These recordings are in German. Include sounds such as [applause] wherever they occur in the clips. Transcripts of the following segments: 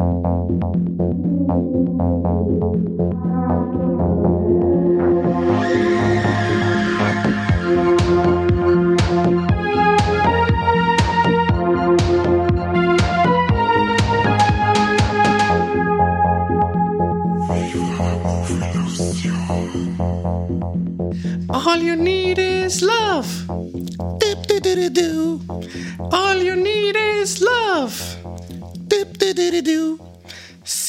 Thank you.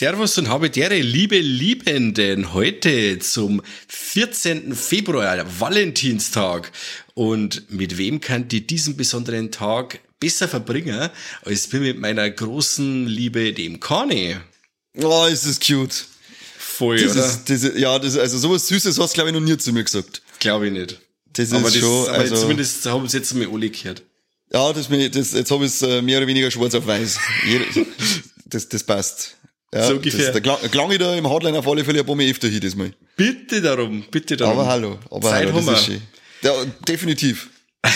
Servus und habe dere liebe Liebenden heute zum 14. Februar, Valentinstag. Und mit wem könnt ihr diesen besonderen Tag besser verbringen, als mit meiner großen Liebe, dem Kani? Oh, ist das cute. Voll, Das oder? ist, ja, das, also sowas Süßes hast du, glaube ich, noch nie zu mir gesagt. Glaube ich nicht. Das aber ist das, schon, aber also, zumindest haben sie jetzt mal alle gehört. ja, das, das, jetzt habe ich es äh, mehr oder weniger schwarz auf weiß. [laughs] Das, das passt. Ja, So ungefähr. Das, da klang, klang ich da im Hardline auf alle Fälle ein paar Mal öfter hin, das mal. Bitte darum, bitte darum. Aber hallo, aber Zeit hallo, das ist schön. Ja, definitiv. [laughs]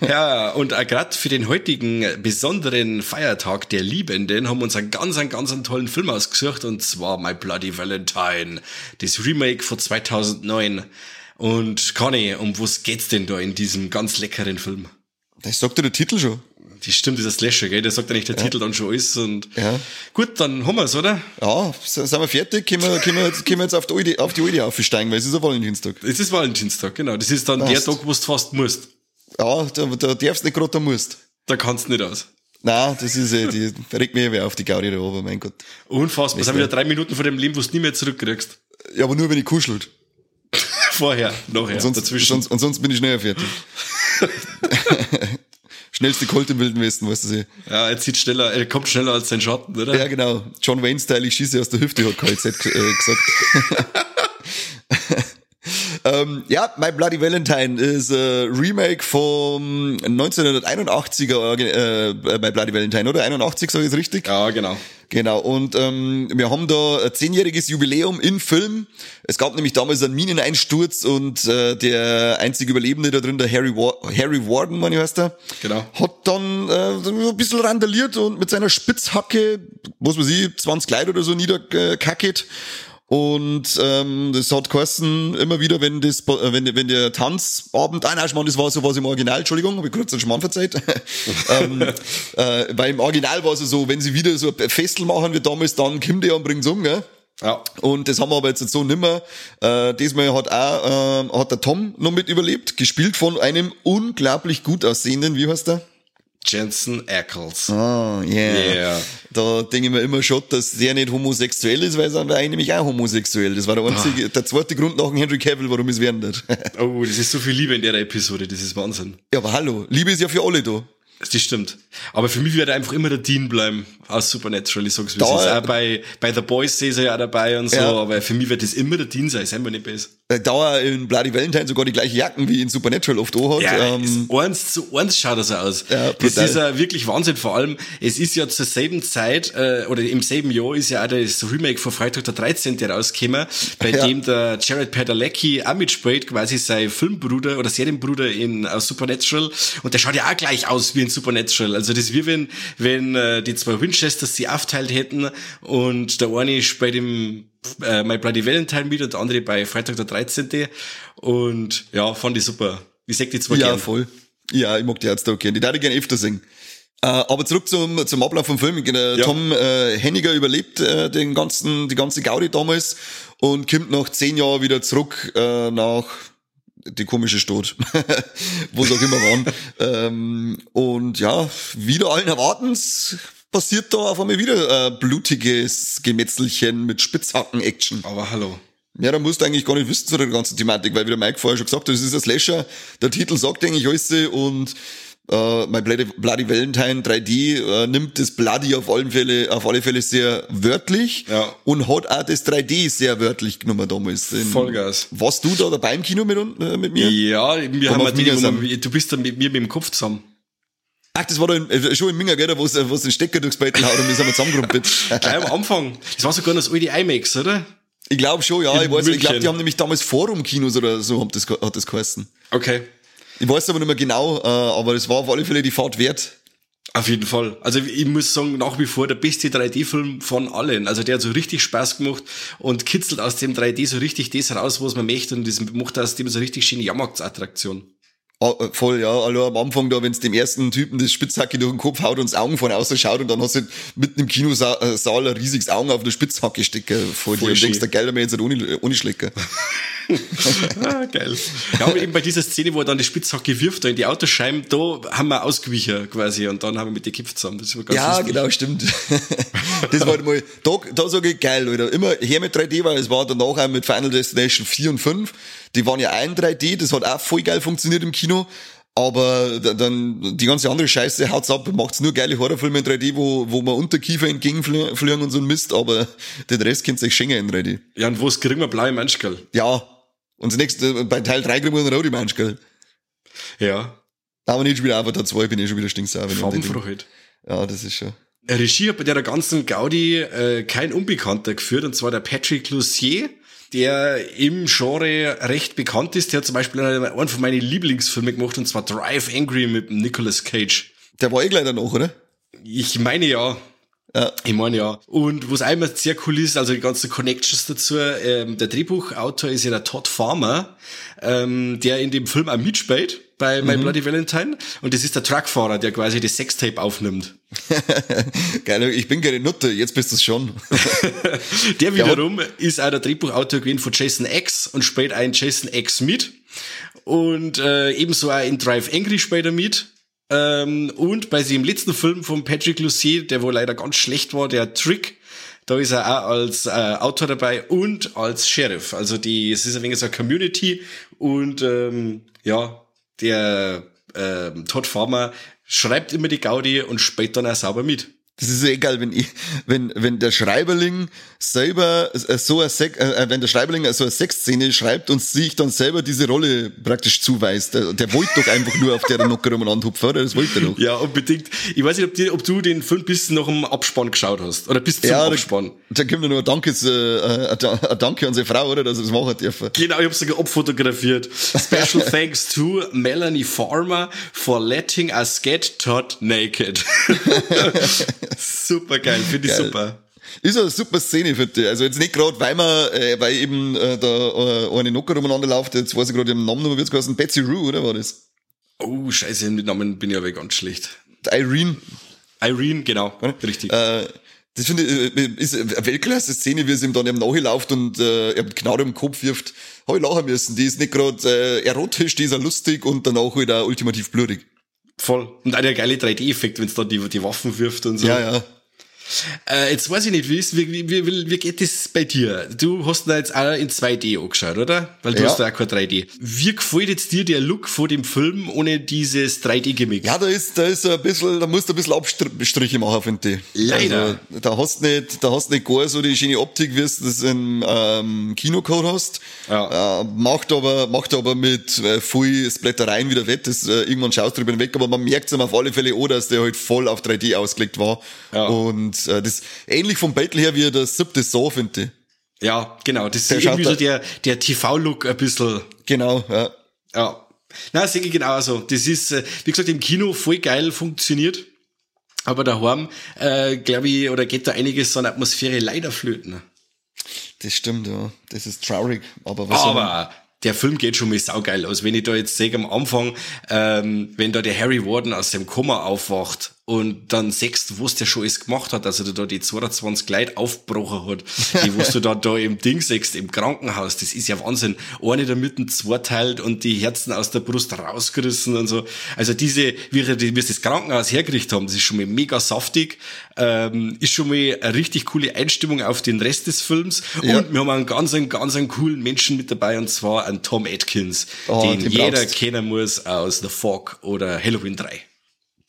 Ja, und gerade für den heutigen besonderen Feiertag der Liebenden haben wir uns einen ganz, einen ganz einen tollen Film ausgesucht und zwar My Bloody Valentine, das Remake von 2009. Und Conny, um was geht's denn da in diesem ganz leckeren Film? Das sagt dir der Titel schon. Die stimmt, dieser Slasher, gell? Der sagt eigentlich der Titel dann schon alles und Ja. gut, dann haben wir's, oder? Ja, sind wir fertig? Können wir, können wir, jetzt, können wir jetzt auf die alte, auf die alte aufsteigen, weil es ist ein Valentinstag. Es ist Valentinstag, genau. Das ist dann der Passt. Tag, wo du fast musst. Ja, da, da darfst du nicht gerade da musst. Da kannst du nicht aus. Nein, das ist, äh, die regt mich ja auf die Gaudi da oben, mein Gott. Unfassbar. Das sind wieder drei Minuten von dem Leben, wo du nie mehr zurückkriegst. Ja, aber nur wenn ich kuschelt. [laughs] Vorher, nachher, Sonst, dazwischen. sonst, und sonst bin ich schneller fertig. [laughs] Schnellste Colt im Wilden Westen, weißt du sie. Ja, er zieht schneller, er kommt schneller als sein Schatten, oder? Ja, genau. John Wayne-Style, ich schieße aus der Hüfte, hat KZ äh, gesagt. [laughs] [laughs] ähm, ja, My Bloody Valentine ist ein Remake vom 1981er äh, My Bloody Valentine, oder? 81, sage ich jetzt richtig? Ja, genau. Genau, und ähm, wir haben da ein zehnjähriges Jubiläum in Film. Es gab nämlich damals einen Mineneinsturz und äh, der einzige Überlebende da drin, der Harry, War Harry Warden, ich heißt er, Genau. hat dann äh, ein bisschen randaliert und mit seiner Spitzhacke, was weiß ich, 20 Leute oder so niederkackt. Und ähm, das hat geheißen, immer wieder, wenn das, äh, wenn, wenn der Tanzabend, ah nein, Schmarrn, das war so was im Original, Entschuldigung, habe ich kurz einen Schmarrn verzeiht. [laughs] ähm, äh, weil im Original war es so, wenn sie wieder so ein Festel machen wie damals, dann kommt der und bringt's um, gell? Ja. Und das haben wir aber jetzt so nimmer. Äh, diesmal hat auch ähm, hat der Tom noch mit überlebt, gespielt von einem unglaublich gut aussehenden, wie heißt der? Jensen Ackles. Ah, yeah. Yeah. Da denke ich mir immer schon, dass der nicht homosexuell ist, weil er nämlich auch homosexuell. Das war der einzige, der zweite Grund nach dem Henry Cavill, warum es werden wird. [laughs] Oh, das ist so viel Liebe in der Episode, das ist Wahnsinn. ja, aber hallo, Liebe ist ja für alle da. Das stimmt. Aber für mich wird er einfach immer der Dean bleiben aus Supernatural. Ich sag's wie es ist. Auch bei, bei The Boys sehe ich ja auch dabei und so, Ja. aber für mich wird das immer der Dean sein, ist einfach nicht besser. Äh, Da er in Bloody Valentine sogar die gleiche Jacken wie in Supernatural oft anhat. Ja, ähm, eins zu eins schaut er so aus. Ja, das ist ja wirklich Wahnsinn. Vor allem, es ist ja zur selben Zeit, äh, oder im selben Jahr ist ja auch das Remake von Freitag der 13. rausgekommen, bei [laughs] Ja. dem der Jared Padalecki auch mitspielt, quasi sein Filmbruder oder Serienbruder in aus Supernatural. Und der schaut ja auch gleich aus wie in Supernatural. Also das ist wie wenn, wenn äh, die zwei Winchesters sie aufteilt hätten und der eine spielt im äh, My Bloody Valentine mit und der andere bei Freitag der 13. Und ja, fand ich super. Ich sag die zwei ja, gern. voll. Ja, ich mag die Ärzte auch gerne. Die darf ich gerne öfter singen. Äh, aber zurück zum, zum Ablauf vom Film. Äh, Ja. Tom äh, Henniger überlebt äh, den ganzen, die ganze Gaudi damals und kommt nach zehn Jahren wieder zurück äh, nach die komische Stadt, [laughs] wo sie auch immer waren. [laughs] ähm, und ja, wieder allen Erwartens passiert da auf einmal wieder äh, blutiges Gemetzelchen mit Spitzhacken-Action. Aber hallo. Ja, da musst du eigentlich gar nicht wissen zu der ganzen Thematik, weil wie der Mike vorher schon gesagt hat, das ist ein Slasher, der Titel sagt eigentlich alles und äh, My Bloody, Bloody Valentine 3D äh, nimmt das Bloody auf, allen Fälle, auf alle Fälle sehr wörtlich Ja. und hat auch das 3D sehr wörtlich genommen damals. Denn Vollgas. Warst du da dabei im Kino mit, äh, mit mir? Ja, wir haben wo sind. wir- du bist dann mit mir mit dem Kopf zusammen. Ach, das war da in, äh, schon in Minga, gell, wo es es den Stecker durchs Beitel haut und wir sind wir zusammengerumpelt. [laughs] Gleich am Anfang. Das war sogar das alte IMAX, oder? ich glaube schon, ja. In Ich, weiß, ich glaube, die haben nämlich damals Forum-Kinos oder so, hat das, hat das geheißen. Okay. Ich weiß aber nicht mehr genau, äh, aber es war auf alle Fälle die Fahrt wert. Auf jeden Fall. Also ich muss sagen, nach wie vor der beste 3D-Film von allen. Also der hat so richtig Spaß gemacht und kitzelt aus dem 3D so richtig das raus, was man möchte und das macht aus dem so richtig schöne Jahrmarktsattraktion. Ah, äh, voll, ja. Also am Anfang da, wenn es dem ersten Typen das Spitzhacke durch den Kopf haut und das Augen von außen schaut und dann hast du mitten im Kinosaal ein riesiges Augen auf der Spitzhacke stecken vor dir und denkst, der Geil, mir jetzt ohne, ohne Schlecker. [laughs] ah, geil. Ja, aber eben bei dieser Szene, wo er dann die Spitzhacke wirft, da in die Autoscheiben, da haben wir ausgewichen quasi und dann haben wir mit den Kipf zusammen. Das war ganz ja, lustig. genau, stimmt. [laughs] das war mal, da, da sage ich geil, oder? Immer her mit 3D, weil es war danach auch mit Final Destination 4 und 5. Die waren ja ein 3D, das hat auch voll geil funktioniert im Kino. Aber dann die ganze andere Scheiße haut's ab, macht's nur geile Horrorfilme in 3D, wo, wo man Unterkiefer entgegenfliegen und so ein Mist, aber den Rest kennt sich schenken in 3D. Ja, und wo's kriegen wir blaue Menschgell? Ja, und das nächste, bei Teil 3 kriegen wir dann auch die Mensch, gell? Ja. Aber nicht schon wieder Avatar 2, bin ich schon wieder stinksauer. Farbenfroheit. Ja, das ist schon. Regie hat bei der ganzen Gaudi äh, kein Unbekannter geführt, und zwar der Patrick Lussier, der im Genre recht bekannt ist. Der hat zum Beispiel einen von meinen Lieblingsfilmen gemacht, und zwar Drive Angry mit Nicolas Cage. Der war eh gleich danach, oder? Ich meine ja. Ja. Ich meine ja. Und was einmal sehr cool ist, also die ganzen Connections dazu, ähm, der Drehbuchautor ist ja der Todd Farmer, ähm, der in dem Film auch mitspielt bei My mhm. Bloody Valentine. Und das ist der Truckfahrer, der quasi das Sextape aufnimmt. [laughs] Geil, ich bin keine Nutte, jetzt bist du es schon. [laughs] der wiederum der ist auch der Drehbuchautor gewesen von Jason X und spielt einen Jason X mit. Und äh, ebenso auch in Drive Angry spielt er mit. Ähm, und bei seinem letzten Film von Patrick Lucier, der wohl leider ganz schlecht war, der Trick, da ist er auch als äh, Autor dabei und als Sheriff. Also die, es ist ein wenig so eine Community und ähm, ja, der äh, Todd Farmer schreibt immer die Gaudi und spielt dann auch sauber mit. Das ist egal, wenn ich, wenn, wenn der Schreiberling selber äh, so eine Sek äh, wenn der Schreiberling so eine Sexszene schreibt und sich dann selber diese Rolle praktisch zuweist, der, der wollte doch einfach nur auf der Nocker umeinander hupfen, oder? Das wollte er doch. Ja, unbedingt. Ich weiß nicht, ob, die, ob du den Film bis noch im Abspann geschaut hast, oder bis zum ja, Abspann. Da, da kommt nur ein Dankes, äh, ein Danke an seine Frau, oder, dass er das machen dürfen. Genau, ich habe sogar abfotografiert. Special [laughs] thanks to Melanie Farmer for letting us get Todd naked. [laughs] [laughs] super geil, finde ich super. Ist eine super Szene, finde ich. Also jetzt nicht gerade, weil man, äh, weil eben äh, da äh, eine Nocker umeinander läuft, jetzt weiß ich gerade den Namen, wie wird's geheißen? Betsy Rue, oder war das? Oh, scheiße, mit Namen bin ich aber ganz schlecht. Irene. Irene, genau, richtig. Äh, das finde ich, äh, ist eine Weltklasse-Szene, wie es ihm dann eben nachläuft und äh, er Knarre im Kopf wirft. Habe ich lachen müssen. Die ist nicht gerade äh, erotisch, die ist auch lustig und danach wieder ultimativ blutig. Voll. Und auch der geile 3D-Effekt, wenn es da die, die Waffen wirft und so. Ja, ja. Äh, jetzt weiß ich nicht, wie, ist, wie, wie, wie, wie geht das bei dir? Du hast da jetzt auch in 2D angeschaut, oder? Weil du ja. hast da auch kein 3D. Wie gefällt jetzt dir der Look vor dem Film ohne dieses 3D-Gimmick? Ja, da ist, da ist ein bisschen, da musst du ein bisschen Abstriche machen, finde ich. Leider. Also, da hast nicht, da hast nicht gar so die schöne Optik, wie du das im ähm, Kinocode hast. Ja. Äh, macht aber, macht aber mit äh, viel Splattereien wieder wett. Das, äh, irgendwann schaust du drüber weg, aber man merkt es auf alle Fälle auch, dass der halt voll auf 3D ausgelegt war. Ja. Und äh, das ähnlich vom Battle her wie der siebte Saw, finde ich. Ja, genau. Das ist irgendwie so der, der TV-Look ein bisschen. Genau, ja. Ja. Na, sehe ich genauso. Das ist, äh, wie gesagt, im Kino voll geil funktioniert. Aber daheim, äh, glaube ich, oder geht da einiges an Atmosphäre leider flöten. Das stimmt, ja. Das ist traurig. Aber was Aber der Film geht schon mal saugeil aus. Wenn ich da jetzt sehe am Anfang, ähm, wenn da der Harry Warden aus dem Koma aufwacht und dann sechst, was der schon alles gemacht hat, also da die 22 Leute aufgebrochen hat, die was du da, da im Ding sechst, im Krankenhaus, das ist ja Wahnsinn. Eine da mitten zweiteilt und die Herzen aus der Brust rausgerissen und so. Also diese, wie wir, das Krankenhaus hergerichtet haben, das ist schon mal mega saftig, ähm, ist schon mal eine richtig coole Einstimmung auf den Rest des Films ja. und wir haben einen ganz, einen ganz einen coolen Menschen mit dabei und zwar einen Tom Atkins, oh, den, den jeder kennen muss aus The Fog oder Halloween 3.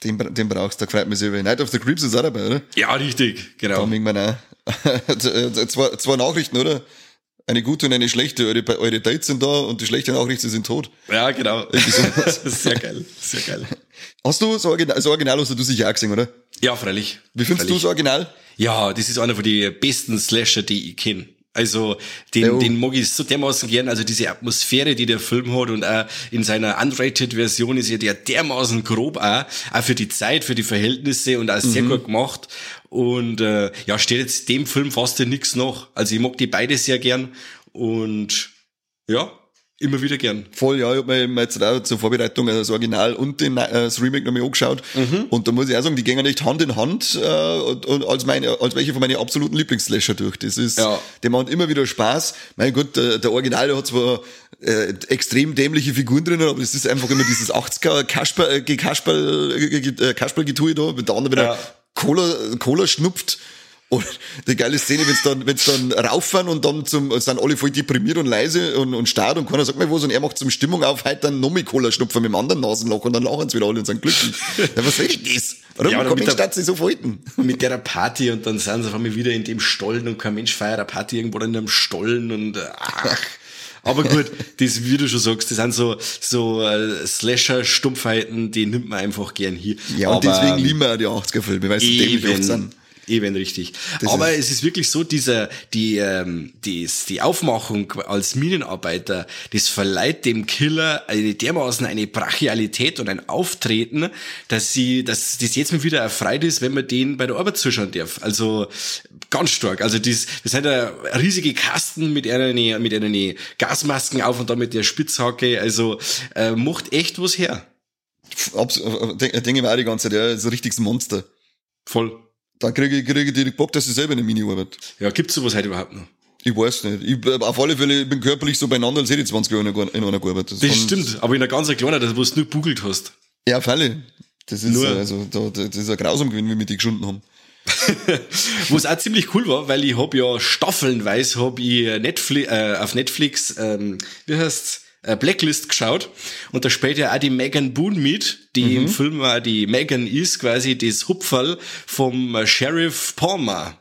Den, den brauchst du, da freut mich sehr. Night of the Creeps ist auch dabei, oder? Ja, richtig, genau. Da irgendwann auch. [laughs] zwei, zwei Nachrichten, oder? Eine gute und eine schlechte. Eure, eure Dates sind da und die schlechte Nachricht, sie sind tot. Ja, genau. [laughs] [laughs] sehr geil, sehr geil. Hast du so Original, so Original hast du sicher auch gesehen, oder? Ja, freilich. Wie findest freilich. du das Original? Ja, das ist einer von den besten Slasher, die ich kenne. Also den, Jo. den mag ich so dermaßen gern, also diese Atmosphäre, die der Film hat und auch in seiner Unrated-Version ist ja der dermaßen grob auch, auch für die Zeit, für die Verhältnisse und auch sehr gut gemacht. Und äh, ja, steht jetzt dem Film fast ja nichts nach. Also ich mag die beide sehr gern und ja, immer wieder gern. Voll, ja, ich hab mir jetzt auch zur Vorbereitung das Original und den, äh, das Remake nochmal angeschaut. Und da muss ich auch sagen, die gehen echt Hand in Hand äh, und, und als meine, als welche von meinen absoluten Lieblingsslasher durch. Das ist, Ja. der macht immer wieder Spaß. Mein Gott, der, der Original der hat zwar äh, extrem dämliche Figuren drinnen, aber es ist einfach immer dieses 80er Kasperl, äh, äh, Kasperl-Getue da, wenn der andere wieder Ja. Cola, Cola schnupft. Und die geile Szene, wenn's dann, wenn's dann rauffahren und dann zum, sind alle voll deprimiert und leise und, und starr und keiner sagt mehr was und er macht zum Stimmung auf, halt dann nochmal Cola schnupfen mit dem anderen Nasenloch und dann lachen sie wieder alle und sind glücklich. [laughs] ja, was soll ich das? Warum Ja, kann Mensch der- sich so verhalten? mit der Party und dann sind sie auf einmal wieder in dem Stollen und kein Mensch feiert eine Party irgendwo in einem Stollen und ach. Aber gut, das, wie du schon sagst, das sind so, so äh, Slasher-Stumpfheiten, die nimmt man einfach gern hier. Ja, und Aber, deswegen lieben wir auch die 80er-Filme, weil sie dämlich oft sind. Eben, eben richtig. Das Aber es ist wirklich so, dieser, die, ähm, die, die Aufmachung als Minenarbeiter, das verleiht dem Killer eine dermaßen eine Brachialität und ein Auftreten, dass sie, dass das jetzt mal wieder erfreut ist, wenn man den bei der Arbeit zuschauen darf. Also ganz stark. Also das, das sind ja riesige Kasten mit einer, mit einer Gasmasken auf und dann mit der Spitzhacke. Also äh, macht echt was her. Abs denk- denke ich mir auch die ganze Zeit, ja, ist ein richtiges Monster. Voll. Da kriege ich, kriege ich direkt Bock, dass ich selber eine Mini arbeit. Ja, gibt's sowas heute überhaupt noch? Ich weiß nicht. Ich, äh, auf alle Fälle, ich bin körperlich so beieinander, als hätte ich 20 Jahre in einer, in einer gearbeitet. Das Von- stimmt, aber in einer ganz kleinen, das, wo du nur googelt hast. Ja, auf alle. Das ist, Nur- äh, also, da, da, das ist ein grausam gewesen, wie wir die geschunden haben. [laughs] Was auch ziemlich cool war, weil ich hab ja staffelnweise hab ich Netflix, äh, auf Netflix, ähm, wie heißt's, Blacklist geschaut und da spielt ja auch die Megan Boone mit, die im Film auch die Megan ist, quasi das Hupferl vom äh, Sheriff Palmer.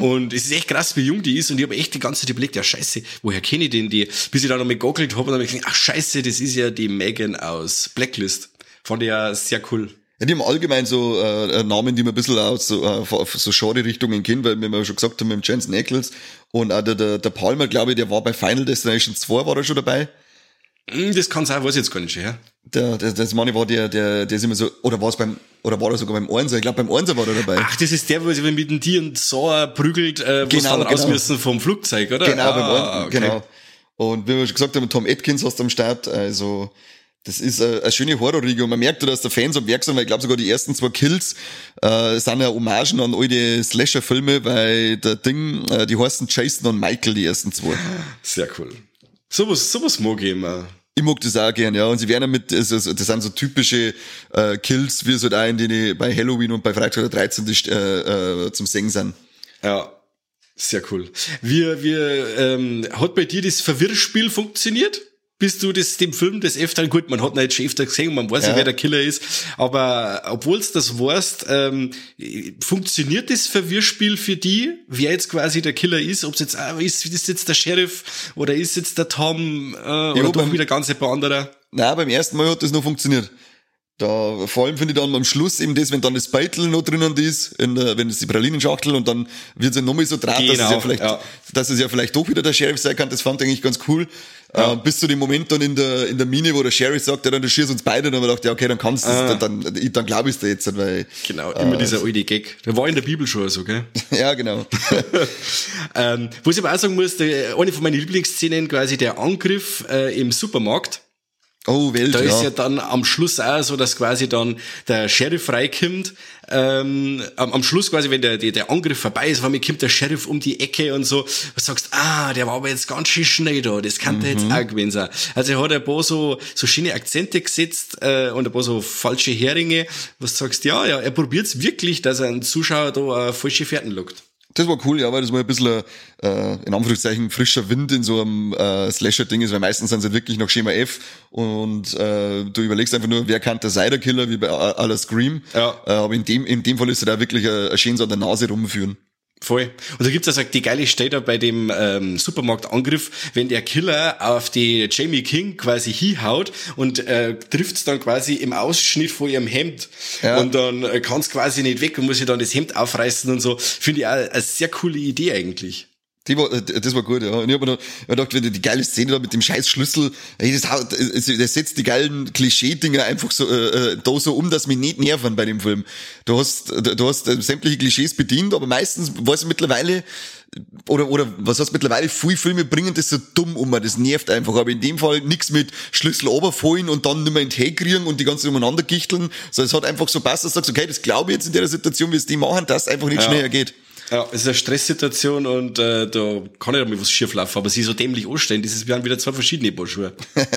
Und es ist echt krass, wie jung die ist und ich habe echt die ganze Zeit überlegt, ja scheiße, woher kenne ich denn die? Bis ich dann noch mal gegoogelt habe und dann hab ich gedacht, ach scheiße, das ist ja die Megan aus Blacklist. Fand ich ja sehr cool. Ja, die haben allgemein so äh, Namen, die man ein bisschen aus so, äh, so Genre-Richtungen kennen, weil wir schon gesagt haben, mit dem Jensen Ackles und auch der, der, der Palmer, glaube ich, der war bei Final Destination 2, war er schon dabei. Hm, Das kann sein, weiß ich jetzt gar nicht schon, ja. Der, der, das Mann war der, der, der ist immer so, oder war es beim, oder war er sogar beim Einser? Ich glaube, beim Einser war er dabei. Ach, das ist der, wo sich mit dem Tier und Saw prügelt, äh, wo Genau, sie dann raus genau. müssen vom Flugzeug, oder? Genau, beim ah, Einser, genau. Und wie wir schon gesagt haben, Tom Atkins hast du am Start, also, das ist äh, eine schöne Horrorriege und man merkt, dass der Fans am Werk sind, weil ich glaube sogar die ersten zwei Kills äh, sind ja Hommagen an alte Slasher-Filme, weil der Ding, äh, die heißen Jason und Michael, die ersten zwei. Sehr cool. Sowas, sowas mag ich immer. Ich mag das auch gern, ja. Und sie werden ja mit, also, das sind so typische äh, Kills, wie auch in denen bei Halloween und bei Freitag der 13. die, äh, äh, zum Singen sind. Ja. Sehr cool. Wie, wie, ähm, hat bei dir das Verwirrspiel funktioniert? Bist du das dem Film des Öfteren, gut, man hat ihn jetzt schon öfter gesehen, man weiß ja, wer der Killer ist, aber obwohl es das weißt, ähm, funktioniert das Verwirrspiel für die, wer jetzt quasi der Killer ist, ob es jetzt, ah, ist, ist jetzt der Sheriff oder ist jetzt der Tom äh, oder doch wieder ganz ein paar anderer? Na, beim ersten Mal hat das noch funktioniert. Da, vor allem finde ich dann am Schluss eben das, wenn dann das Beitel noch drinnen ist, in der, wenn es die Pralinenschachtel und dann wird es ja nochmal so draht, dass es Genau, ja vielleicht, ja. dass es ja vielleicht doch wieder der Sheriff sein kann, das fand ich eigentlich ganz cool. Äh, bis zu dem Moment dann in der, in der Mine, wo der Sheriff sagt, ja, dann du schießt uns beide, und dann habe ich gedacht, ja, okay, dann kannst du Ah. dann, dann, dann glaube ich es dir jetzt, weil, Genau, immer dieser alte Gag. Der war in der Bibel schon so, gell? [laughs] ja, genau. [laughs] ähm, wo ich aber auch sagen muss, der, eine von meinen Lieblingsszenen, quasi der Angriff äh, im Supermarkt. Oh, Welt, Da ja. ist ja dann am Schluss auch so, dass quasi dann der Sheriff freikommt. Ähm, am, am Schluss quasi, wenn der, der, der Angriff vorbei ist, weil kommt der Sheriff um die Ecke und so, du sagst, ah, der war aber jetzt ganz schön schnell da, das kann der jetzt auch gewesen sein. Also er hat ein paar so, so schöne Akzente gesetzt äh, und ein paar so falsche Heringe, was du sagst, ja, ja, er probiert's wirklich, dass er einen Zuschauer da äh, falsche Fährten lockt. Das war cool, ja, weil das mal ein bisschen, äh, in Anführungszeichen, frischer Wind in so einem äh, Slasher-Ding ist, weil meistens sind sie wirklich noch Schema F und äh, du überlegst einfach nur, wer kann der sein, der Killer, wie bei aller Scream. Ja. Äh, aber in dem, in dem Fall ist er da wirklich ein, ein schön so an der Nase rumführen. Voll. Und da gibt's also die geile Stelle bei dem ähm, Supermarktangriff, wenn der Killer auf die Jamie King quasi hinhaut und äh, trifft's dann quasi im Ausschnitt vor ihrem Hemd. Ja. Und dann äh, kann's quasi nicht weg und muss sich dann das Hemd aufreißen und so. Finde ich auch eine sehr coole Idee eigentlich. Die war, äh, das war gut, ja. Und ich hab mir noch ich hab gedacht, wenn du die geile Szene da mit dem scheiß Schlüssel, ey, das, das, das setzt die geilen Klischee-Dinger einfach so, äh, äh, da so um, dass mich nicht nerven bei dem Film. Du hast, du, hast äh, sämtliche Klischees bedient, aber meistens weiß ich mittlerweile, oder, oder was heißt mittlerweile, viele Filme bringen das so dumm um, das nervt einfach. Aber in dem Fall nix mit Schlüssel runterfallen und dann nicht mehr in den Tee kriegen und die ganze umeinander gichteln, sondern es hat einfach so passt, dass du sagst, okay, das glaube ich jetzt in der Situation, wie es die machen, dass es einfach nicht Ja. schneller geht. Ja, es ist eine Stresssituation und äh, da kann nicht einmal was schief laufen, aber sie so dämlich anstellen, das ist, wir haben wieder zwei verschiedene Paar Schuhe. [laughs]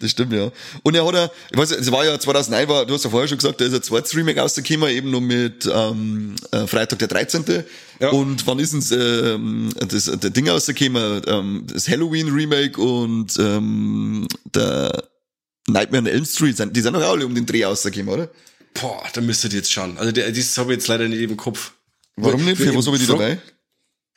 Das stimmt, ja. Und er hat ja, ich weiß, es war ja 2009, war, du hast ja vorher schon gesagt, da ist ein zweites Remake rausgekommen, eben noch mit ähm, äh, Freitag der 13. Ja. Und wann ist denn ähm, das, der Ding rausgekommen? Ähm, das Halloween-Remake und ähm, der Nightmare on Elm Street, die sind doch auch alle um den Dreh rausgekommen, oder? Boah, da müsstet ihr jetzt schauen. Also das habe ich jetzt leider nicht im Kopf. Warum nicht? Für was habe ich die dabei?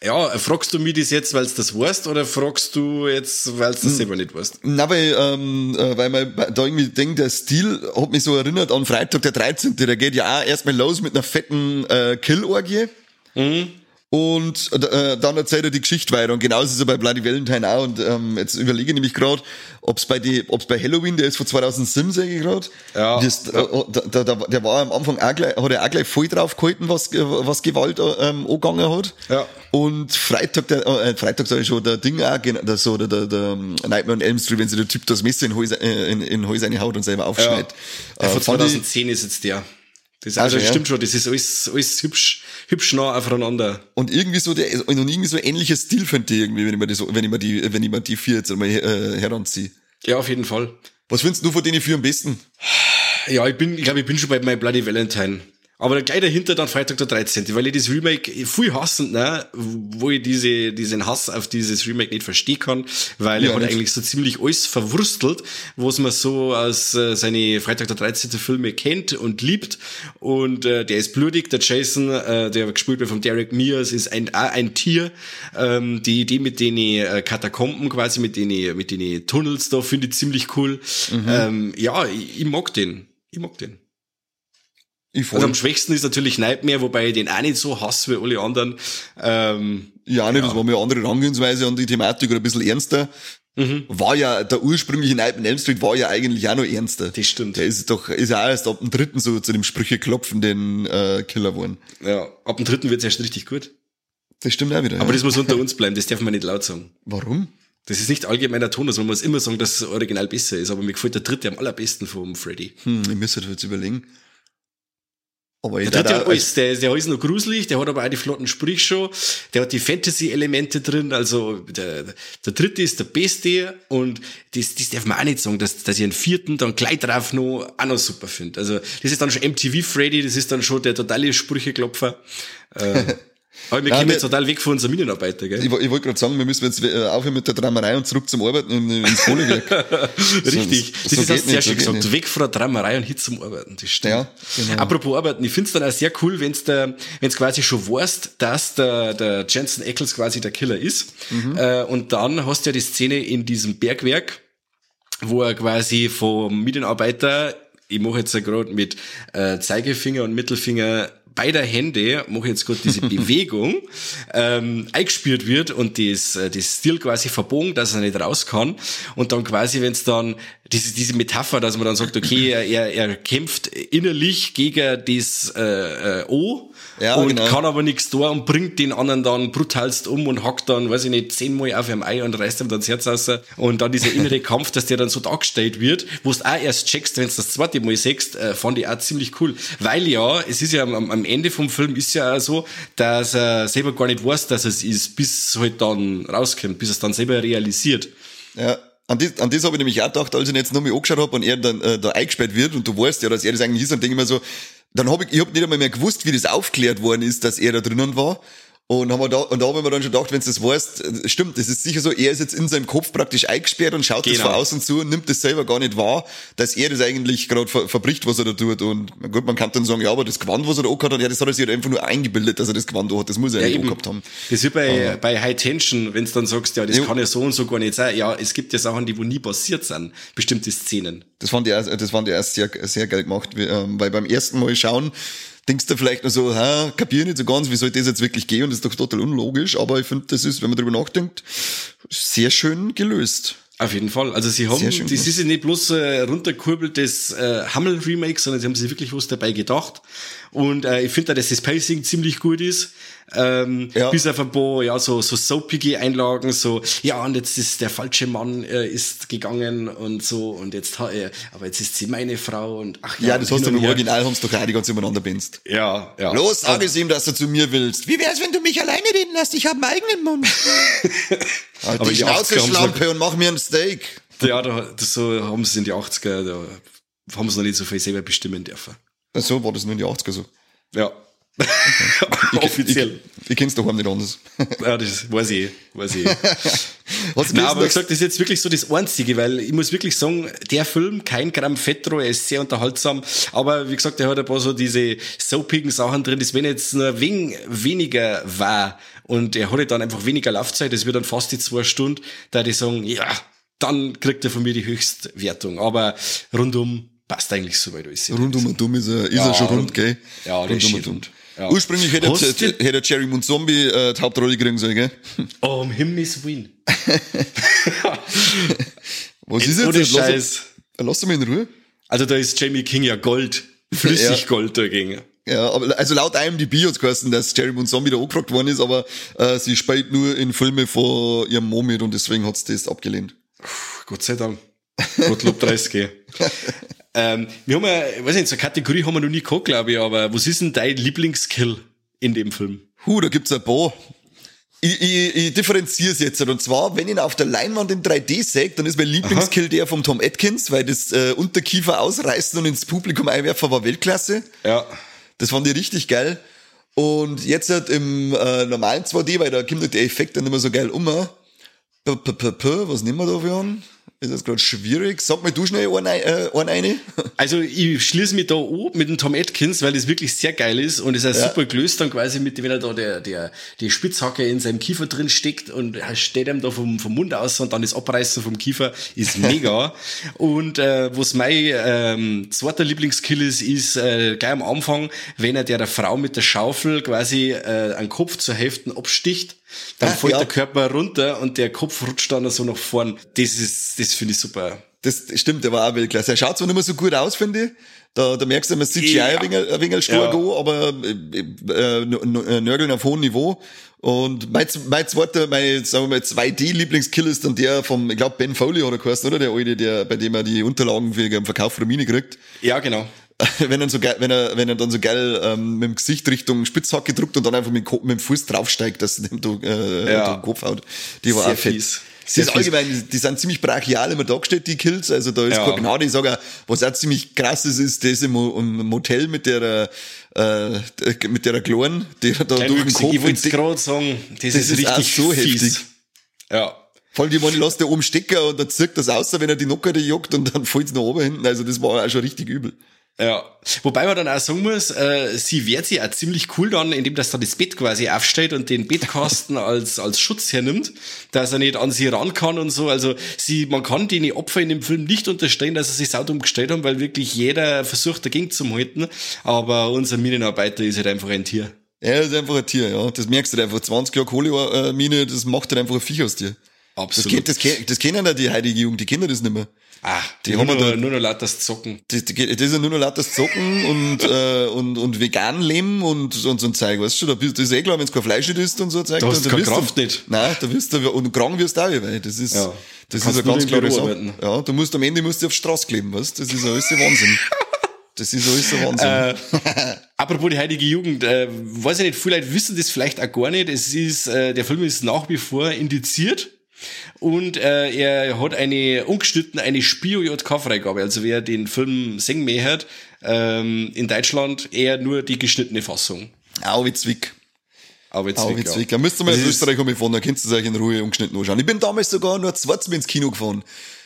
Ja, fragst du mich das jetzt, weil du das weißt, oder fragst du jetzt, weil Hm. du das selber nicht weißt? Na, weil, ähm, äh, weil man da irgendwie denkt, der Stil hat mich so erinnert an Freitag der 13. Der geht ja auch erstmal los mit einer fetten äh, Kill-Orgie. Und äh, dann erzählt er die Geschichte weiter. Und genauso ist er bei Bloody Valentine auch. Und ähm, jetzt überlege ich nämlich gerade, ob es bei die, ob's bei Halloween, der ist von 2007, sage ich gerade. Ja. Das, äh, da, da, der war am Anfang auch gleich, hat er auch gleich voll drauf gehalten, was, äh, was Gewalt ähm, angegangen hat. Ja. Und Freitag, der, äh, Freitag sag ich schon, der Ding auch, der, so, der, der, der ähm, Nightmare on Elm Street, wenn sich der Typ das Messer in Hals, äh, in, in Hals haut und selber aufschneidet. Der von Äh, ich- 2010 ist jetzt der. Das Also, ja. stimmt schon, das ist alles, alles hübsch, hübsch nah aufeinander. Und irgendwie so der, und irgendwie so ähnlicher Stil finde ich irgendwie, wenn ich mir das, wenn ich mir die, wenn ich mir die vier jetzt einmal äh, heranziehe. Ja, auf jeden Fall. Was findest du von denen vier am besten? Ja, ich bin, ich glaube, ich bin schon bei My Bloody Valentine. Aber gleich dahinter dann Freitag der 13., weil ich das Remake viel hassend, ne, wo ich diese, diesen Hass auf dieses Remake nicht verstehen kann, weil Ja, er hat nicht. eigentlich so ziemlich alles verwurstelt, was man so aus äh, seine Freitag der 13. Filme kennt und liebt. Und äh, der ist blutig, der Jason, äh, der gespielt wird von Derek Mears, ist ein, ein Tier. Ähm, die Idee mit den äh, Katakomben quasi, mit den, mit den Tunnels da, finde ich ziemlich cool. Ähm, ja, ich, ich mag den. Ich mag den. Also am schwächsten ist natürlich Nightmare, wobei ich den auch nicht so hasse wie alle anderen. Ähm, ja, nicht, das war mir eine andere Herangehensweise an die Thematik oder ein bisschen ernster. Mhm. War ja, der ursprüngliche Nightmare on Elm Street war ja eigentlich auch noch ernster. Das stimmt. Der ist doch, ist ja auch erst ab dem dritten so zu dem Sprüche klopfenden äh, Killer geworden. ja, ab dem dritten wird's erst richtig gut. Das stimmt auch wieder. Aber ja. das muss unter uns bleiben, das darf man nicht laut sagen. Warum? Das ist nicht allgemeiner Ton, also man muss immer sagen, dass das Original besser ist, aber mir gefällt der dritte am allerbesten vom Freddy. Hm, ich müsste jetzt überlegen. Aber Der hat alles, der, der ist noch gruselig, der hat aber auch die flotten Sprüche schon, der hat die Fantasy-Elemente drin, also der, der dritte ist der beste und das, das darf man auch nicht sagen, dass, dass ich einen vierten dann gleich drauf noch auch noch super finde. Also das ist dann schon MTV Freddy, das ist dann schon der totale Sprücheklopfer. [laughs] Äh, aber wir Nein, kommen wir- jetzt total weg von unseren Minenarbeiter, gell? Ich, ich wollte gerade sagen, wir müssen jetzt äh, aufhören mit der Dramerei und zurück zum Arbeiten in, ins Kohlewerk. [laughs] Richtig, so das ist geht hast du sehr so schön geht gesagt. Weg von der Dramerei und hin zum Arbeiten. Das stimmt. Ja, genau. Apropos Arbeiten, ich find's dann auch sehr cool, wenn's der, wenn's quasi schon weißt, dass der, der Jensen Ackles quasi der Killer ist. Mhm. Äh, und dann hast du ja die Szene in diesem Bergwerk, wo er quasi vom Mitarbeiter, ich mache jetzt ja gerade mit äh, Zeigefinger und Mittelfinger beider Hände, mache jetzt gerade diese [laughs] Bewegung, ähm, eingespielt wird und das, äh, das Stil quasi verbogen, dass er nicht raus kann. Und dann quasi, wenn es dann diese, diese Metapher, dass man dann sagt, okay, [clears throat] er, er, er kämpft innerlich gegen das äh, äh, O Ja, und genau. kann aber nichts da und bringt den anderen dann brutalst um und hackt dann, weiß ich nicht, zehnmal auf einem Ei und reißt ihm dann das Herz aus. Und dann dieser innere [laughs] Kampf, dass der dann so dargestellt wird, wo du auch erst checkst, wenn du das zweite Mal siehst, äh, fand ich auch ziemlich cool. Weil ja, es ist ja am, am Ende vom Film ist ja auch so, dass er selber gar nicht weiß, dass es ist, bis es halt dann rauskommt, bis er es dann selber realisiert. Ja. An das, an das habe ich nämlich auch gedacht, als ich ihn jetzt nochmal angeschaut habe und er dann äh, da eingesperrt wird und du weißt ja, dass er das eigentlich ist, dann denke ich mir so, dann habe ich, ich hab nicht einmal mehr gewusst, wie das aufklärt worden ist, dass er da drinnen war. Und, haben wir da, und da habe ich mir dann schon gedacht, wenn du das weißt, stimmt, das ist sicher so, er ist jetzt in seinem Kopf praktisch eingesperrt und schaut das Genau. von außen zu und nimmt das selber gar nicht wahr, dass er das eigentlich gerade ver, verbricht, was er da tut. Und gut, man kann dann sagen, ja, aber das Gewand, was er da angehabt hat, ja, das hat er sich halt einfach nur eingebildet, dass er das Gewand hat. Das muss er ja, nicht angehabt haben. Das ist wie bei, bei High Tension, wenn du dann sagst, ja, das Jo. kann ja so und so gar nicht sein. Ja, es gibt ja Sachen, die wo nie passiert sind. Bestimmte Szenen. Das fand ich, erst- das fand ich erst sehr, sehr geil gemacht, ähm, weil beim ersten Mal schauen, denkst du vielleicht nur so, ha, kapier nicht so ganz, wie soll das jetzt wirklich gehen? Und das ist doch total unlogisch. Aber ich finde, das ist, wenn man darüber nachdenkt, sehr schön gelöst. Auf jeden Fall. Also sie haben, das ist ja nicht bloß äh, runterkurbeltes äh, Hammel-Remake, sondern sie haben sich wirklich was dabei gedacht. Und äh, ich finde auch, dass das Pacing ziemlich gut ist. Ähm, Ja. Bis auf ein paar, ja, so, so soapige Einlagen, so, ja, und jetzt ist der falsche Mann äh, ist gegangen und so, und jetzt er, aber jetzt ist sie meine Frau und ach ja. Ja, das hast du im. Original, haben sie doch die ganze umeinander binst. Ja, ja. Los, sag es ihm, dass du zu mir willst. Wie wär's, wenn du mich alleine reden lässt? Ich habe einen eigenen Mund. [laughs] halt Aber die die 80er haben Schnauze, Schlampe, und mach mir ein Steak. Ja, da, das so haben sie in die 80er, da haben sie noch nicht so viel selber bestimmen dürfen. So war das nur in die 80er so. Ja. [laughs] Offiziell. Ich, ich kenn's doch nicht anders. [laughs] Ja, das weiß ich, weiß ich. [laughs] Du Nein, aber wie gesagt, das ist jetzt wirklich so das Einzige, weil ich muss wirklich sagen, der Film, kein Gramm Fett drauf, er ist sehr unterhaltsam, aber wie gesagt, er hat ein paar so diese soapigen Sachen drin, das wenn jetzt nur wegen weniger war und er hatte dann einfach weniger Laufzeit, das wird dann fast die zwei Stunden, da die sagen, ja, dann kriegt er von mir die Höchstwertung, aber rundum passt eigentlich soweit alles. Rundum und dumm ist er, ist Ja, er schon rund- rund, gell? ja, der rundum ist und dumm. rund. Ja. Ursprünglich hätte, hätte, hätte Jerry Munzombi äh, die Hauptrolle kriegen sollen, gell? Oh, [laughs] um Himmels Willen. [laughs] Was ist jetzt? Ohne das? Lass, Scheiß. lass mich in Ruhe. Also da ist Jamie King ja Gold, flüssig Gold dagegen. Ja, aber also laut IMDb hat's geheißen, dass Jerry Munzombi da angefragt worden ist, aber äh, sie spielt nur in Filme von ihrem Mo mit und deswegen hat's das abgelehnt. Gott sei Dank. Gottlob 30. [laughs] ähm, wir haben ja, ich weiß nicht, so eine Kategorie haben wir noch nie gehabt, glaube ich, aber was ist denn dein Lieblingskill in dem Film? Huh, da gibt's ein paar. Ich, ich, ich differenziere es jetzt. Und zwar, wenn ich ihn auf der Leinwand in 3D sehe, dann ist mein Lieblingskill der vom Tom Atkins, weil das äh, Unterkiefer ausreißen und ins Publikum einwerfen war Weltklasse. Ja. Das fand ich richtig geil. Und jetzt halt im äh, normalen 2D, weil da kommt halt der Effekt dann immer so geil um. P -p -p was nehmen wir da für einen? Ist das gerade schwierig? Sag mal du schnell einen, äh, einen eine. [laughs] Also ich schließe mich da an mit dem Tom Atkins, weil das wirklich sehr geil ist und es ist ja. super gelöst dann quasi mit, wenn er da der, der, die Spitzhacke in seinem Kiefer drin steckt und er steht ihm da vom, vom Mund aus und dann das Abreißen vom Kiefer ist [laughs] mega. und äh, was mein ähm, zweiter Lieblingskill ist, ist äh, gleich am Anfang, wenn er der, der Frau mit der Schaufel quasi äh, einen Kopf zur Hälfte absticht dann Ah, fällt ja. der Körper runter und der Kopf rutscht dann so nach vorn. Das ist, das finde ich super. Das stimmt, der war auch Weltklasse. Er schaut zwar nicht mehr so gut aus, finde ich. Da, da merkst du, man CGI Ja. ein wenig, ein wenig stark Ja. an, aber äh, äh, n- Nörgeln auf hohem Niveau. Und mein, mein zweiter, mein, sagen wir mal, 2D-Lieblingskill ist dann der vom, ich glaube, Ben Foley hat er geheißen, oder? Der alte, der, bei dem er die Unterlagen für den Verkauf von der Mine kriegt. Ja, genau. [laughs] wenn er so geil, wenn er, wenn er dann so geil ähm, mit dem Gesicht Richtung Spitzhacke drückt und dann einfach mit, mit dem Fuß draufsteigt, dass dem du, äh, Ja. den Kopf haut. Die war Sehr auch fett. fies. Das Sehr ist fies. allgemein, die sind ziemlich brachial immer dargestellt, die Kills. Also da ist Ja. keine Gnade. Ich sage auch, was auch ziemlich krass ist, ist das im, Mo- im Motel mit der, äh, mit der Kloren, die da durch den. Kopf Ich wollte es gerade sagen, das, Das ist, ist richtig so fies. heftig. Ja. Vor allem, die meine, lässt der oben stecken und dann zirkt das aus, wenn er die Nockerte jagt und dann fällt's nach oben hinten. Also das war auch schon richtig übel. Ja, wobei man dann auch sagen muss, äh, sie wehrt sich auch ziemlich cool dann, indem das dann das Bett quasi aufstellt und den Bettkasten [laughs] als, als Schutz hernimmt, dass er nicht an sie ran kann und so. Also sie, man kann den Opfer in dem Film nicht unterstellen, dass sie sich saudumm gestellt haben, weil wirklich jeder versucht dagegen zu halten. Aber unser Minenarbeiter ist halt einfach ein Tier. Er ist einfach ein Tier, ja. Das merkst du halt einfach. 20 Jahre Kohlemine, das macht halt einfach ein Viech aus dir. Das, Absolut. das, ke- das kennen ja die heutige Jugend, die kennen das nicht mehr. Ah, die, die haben nur, nur noch lauter das Zocken. Das, das das ist ja nur noch lauter Zocken und, äh, und, und vegan leben und, und so ein Zeug, weißt du, da bist, das ist eh klar, wenn du kein Fleisch isst und so ein Zeug. Da hast du keine Kraft nicht. Nein, da wirst du, und krank wirst du auch, weil das ist, Ja. das Du ist eine ganz klare Sache. Ja, du musst am Ende musst du auf die Straße kleben, weißt du, das ist alles der Wahnsinn. [laughs] Das ist alles der Wahnsinn. Äh, apropos die heutige Jugend, äh, weiß ich nicht, viele Leute wissen das vielleicht auch gar nicht. Es ist, äh, der Film ist nach wie vor indiziert und äh, er hat eine ungeschnitten, eine Spio-JK-Freigabe. Also wer den Film singen möchte, ähm, in Deutschland eher nur die geschnittene Fassung. Au, wie Zwick. Aber jetzt Au, wie wirklich, ja. Zwick. Da müsst ihr mal Das in Österreich umgefahren, da könnt ihr es euch in Ruhe ungeschnitten anschauen. Ich bin damals sogar nur zweites Mal ins Kino gefahren.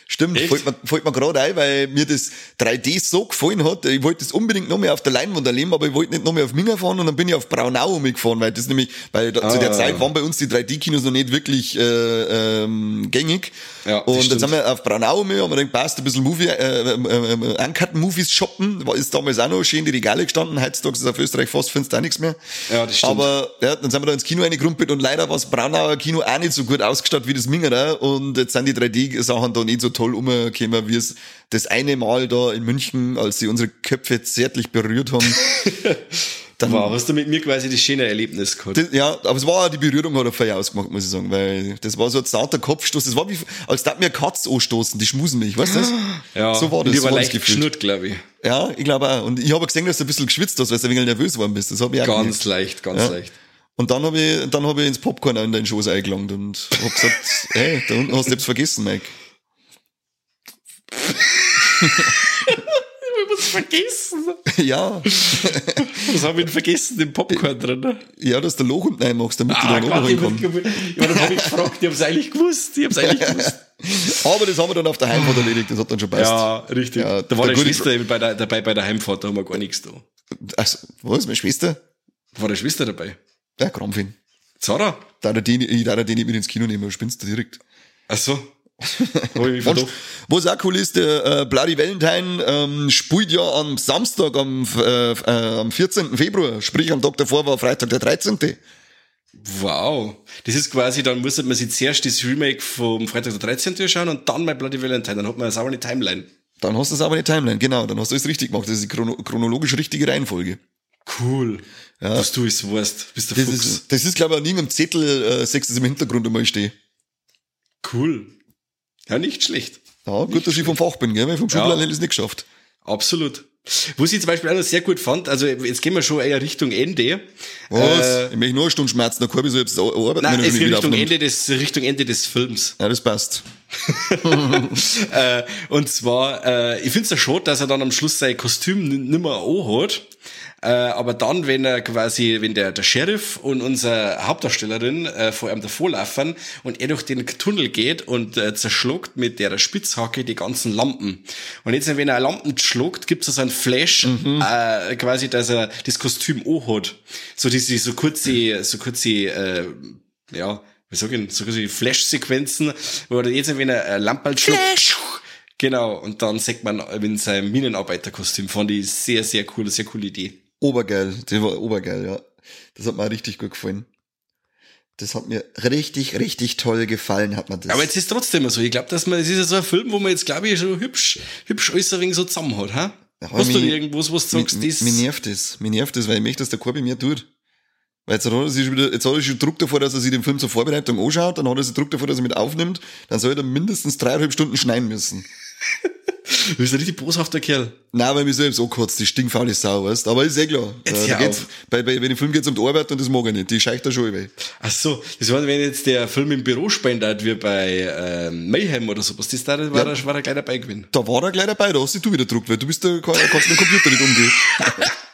Stimmt, fällt mir, fällt mir gerade ein, weil mir das 3D so gefallen hat. Ich wollte das unbedingt noch mehr auf der Leinwand erleben, aber ich wollte nicht noch mehr auf Minga fahren und dann bin ich auf Braunau umgefahren, weil das nämlich, weil da, zu der Ah. Zeit waren bei uns die 3D-Kinos noch nicht wirklich äh, ähm, gängig. Ja, und dann stimmt. sind wir auf Braunau um, haben wir gedacht, passt, ein bisschen Movie, äh, ähm, ähm, Uncut-Movies shoppen, war ist damals auch noch schön in die Regale gestanden, heutzutage ist auf Österreich fast, findest du auch nichts mehr. Ja, das stimmt. Aber ja, dann sind wir da ins Kino reingekrumpelt und leider war das Braunauer Kino auch nicht so gut ausgestattet wie das Mingerer und jetzt sind die 3D-Sachen da nicht so toll umgekommen, wie es das eine Mal da in München, als sie unsere Köpfe zärtlich berührt haben. [laughs] Dann, Wow, hast du mit mir quasi das schöne Erlebnis gehabt? das, ja, aber es war die Berührung hat er ausgemacht, muss ich sagen, weil das war so ein zarter Kopfstoß. Das war wie, als da mir Katz anstoßen, die schmusen mich, weißt du das? [gasps] Ja, so war das. So war das leicht geschnurrt, glaube ich. Ja, ich glaube auch. Und ich habe gesehen, dass du ein bisschen geschwitzt hast, weil du ein wenig nervös geworden bist. Das habe ich auch Ganz gemerkt. leicht, ganz Ja. leicht. Und dann habe ich, dann habe ich ins Popcorn in deinen Schoß eingelangt und hab gesagt, [laughs] hey, da unten hast du etwas vergessen, Mike. Ich muss vergessen. ja, Was habe ich denn vergessen? Den Popcorn drin. ne? ja, dass du Loch unten reinmachst, damit Ah, du da noch hab, ja, das habe ich gefragt. Ich habe es eigentlich gewusst. Ich habe es eigentlich gewusst. Aber das haben wir dann auf der Heimfahrt erledigt, das hat dann schon passt. Ja, richtig. Ja, da war der Schwester bei der, dabei bei der Heimfahrt, da haben wir gar nichts da. Also, was, meine Schwester? War der Schwester dabei. Ja, Krampfin. Zara? Da hat er den, ich darf den nicht mit ins Kino nehmen, du spinnst du direkt. Ach so. Ist, der äh, Bloody Valentine ähm, spielt ja am Samstag, am, äh, äh, am 14. Februar, sprich am Tag davor war Freitag der 13. Wow. Das ist quasi, dann muss man sich zuerst das Remake vom Freitag der 13. schauen und dann My Bloody Valentine. Dann hat man eine saubere Timeline. Dann hast du es aber eine Timeline, genau, dann hast du es richtig gemacht. Das ist die chrono chronologisch richtige Reihenfolge. Cool. Ja. Dass du es weißt. Bist der Das Fuchs. ist, das ist, glaube ich, an irgendeinem Zettel, äh, sechs das im Hintergrund einmal stehe. Cool. Ja, nicht schlecht. Ja, gut, dass ich vom Fach bin, gell? weil vom Schulplan hätte ich es nicht geschafft. Absolut. Was ich zum Beispiel auch noch sehr gut fand, also jetzt gehen wir schon eher Richtung Ende. Was? Äh, ich möchte nur eine Stunde schmerzen, da kann ich so jetzt arbeiten, Nein, es wieder Richtung aufnimmt. Ende des, Richtung Ende des Films. Ja, das passt. [laughs] äh, und zwar, äh, ich find's ja schade, dass er dann am Schluss sein Kostüm nimmer anhat. Äh, aber dann, wenn er quasi, wenn der, der Sheriff und unsere Hauptdarstellerin äh, vor ihm davorlaufen und er durch den Tunnel geht und äh, zerschluckt mit der Spitzhacke die ganzen Lampen. Und jetzt, wenn er Lampen schluckt, gibt's so einen Flash, äh, quasi, dass er das Kostüm anhat. So diese, so kurze, so kurze, äh, ja, wie sag ich, so kurze Flash-Sequenzen, wo er jetzt, wenn er äh, Lampen schluckt, Genau, und dann sieht man in seinem Minenarbeiterkostüm. Fand ich sehr, sehr cool, sehr coole Idee. Obergeil, das war obergeil, ja. Das hat mir auch richtig gut gefallen. Das hat mir richtig, richtig toll gefallen, hat man das. Aber jetzt ist trotzdem so. Ich glaube, dass man, es ist ja so ein Film, wo man jetzt, glaube ich, schon hübsch, hübsch wenig so zusammen hat, ha? Ja, Hast du irgendwas, was du sagst, mi- das? Mir nervt das. Mir nervt das, weil ich möchte, dass der Korbi mehr tut. Weil jetzt hat er sich schon wieder, jetzt hat er schon Druck davor, dass er sich den Film zur Vorbereitung anschaut, dann hat er sich Druck davor, dass er mit aufnimmt, dann soll er mindestens dreieinhalb Stunden schneiden müssen. Du bist ein richtig boshafter Kerl. Nein, weil mir selbst auch kurz, die stinkfaule Sau, weißt Aber ist eh klar. Jetzt Äh, geht's, bei, bei, bei dem Film geht's um die Arbeit und das mag ich nicht. Die scheicht da schon über. Ach so, das war, wenn jetzt der Film im Büro spendet, wie bei ähm, Mayhem oder sowas, das da war, er, war er gleich dabei gewesen. Da war er gleich dabei, da hast dich du wieder Druck, weil du bist der, kann- kannst mit dem Computer nicht umgehen. [laughs]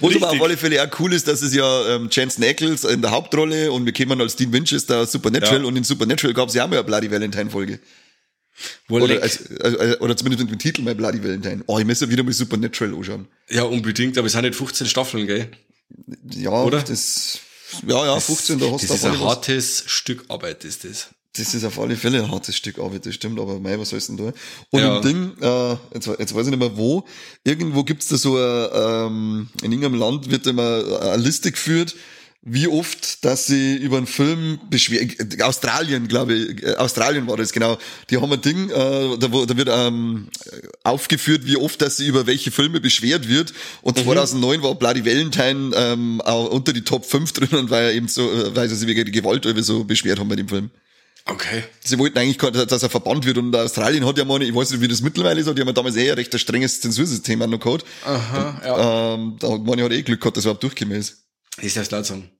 Was aber auf alle Fälle auch cool ist, dass es ja ähm, Jensen Ackles in der Hauptrolle und wir kennen als Dean Winchester Supernatural Ja. und in Supernatural gab es ja auch mal eine Bloody Valentine-Folge. Oder, leck. als, äh, oder zumindest mit dem Titel My Bloody Valentine. Oh, ich muss ja wieder mal Supernatural anschauen. Ja, unbedingt, aber es sind nicht 15 Staffeln, gell? Ja, Oder? das, ja, ja, 15, da hast Das du ist auf ein hartes Stück Arbeit, ist das. Das ist auf alle Fälle ein hartes Stück Arbeit, das stimmt, aber mei, was soll's denn da? Und Ja. im Ding, äh, jetzt, jetzt weiß ich nicht mehr wo, irgendwo gibt's da so ein, ähm, in irgendeinem Land wird immer eine Liste geführt, wie oft, dass sie über einen Film beschweren, Australien, glaube ich, äh, Australien war das, genau. Die haben ein Ding, äh, da, wo, da wird ähm, aufgeführt, wie oft, dass sie über welche Filme beschwert wird. Und 2009 war Bloody Valentine ähm, auch unter die Top 5 drin, weil er eben so, äh, weil sie sich wegen der Gewalt so beschwert haben bei dem Film. Okay. Sie wollten eigentlich, dass er verbannt wird und Australien hat ja mal, ich weiß nicht, wie das mittlerweile ist, aber die haben ja damals eher recht ein strenges Zensursystem auch noch gehabt. Aha, ja. Ähm, da hat man ja eh Glück gehabt, dass er überhaupt durchgekommen ist. Das darfst du laut sagen.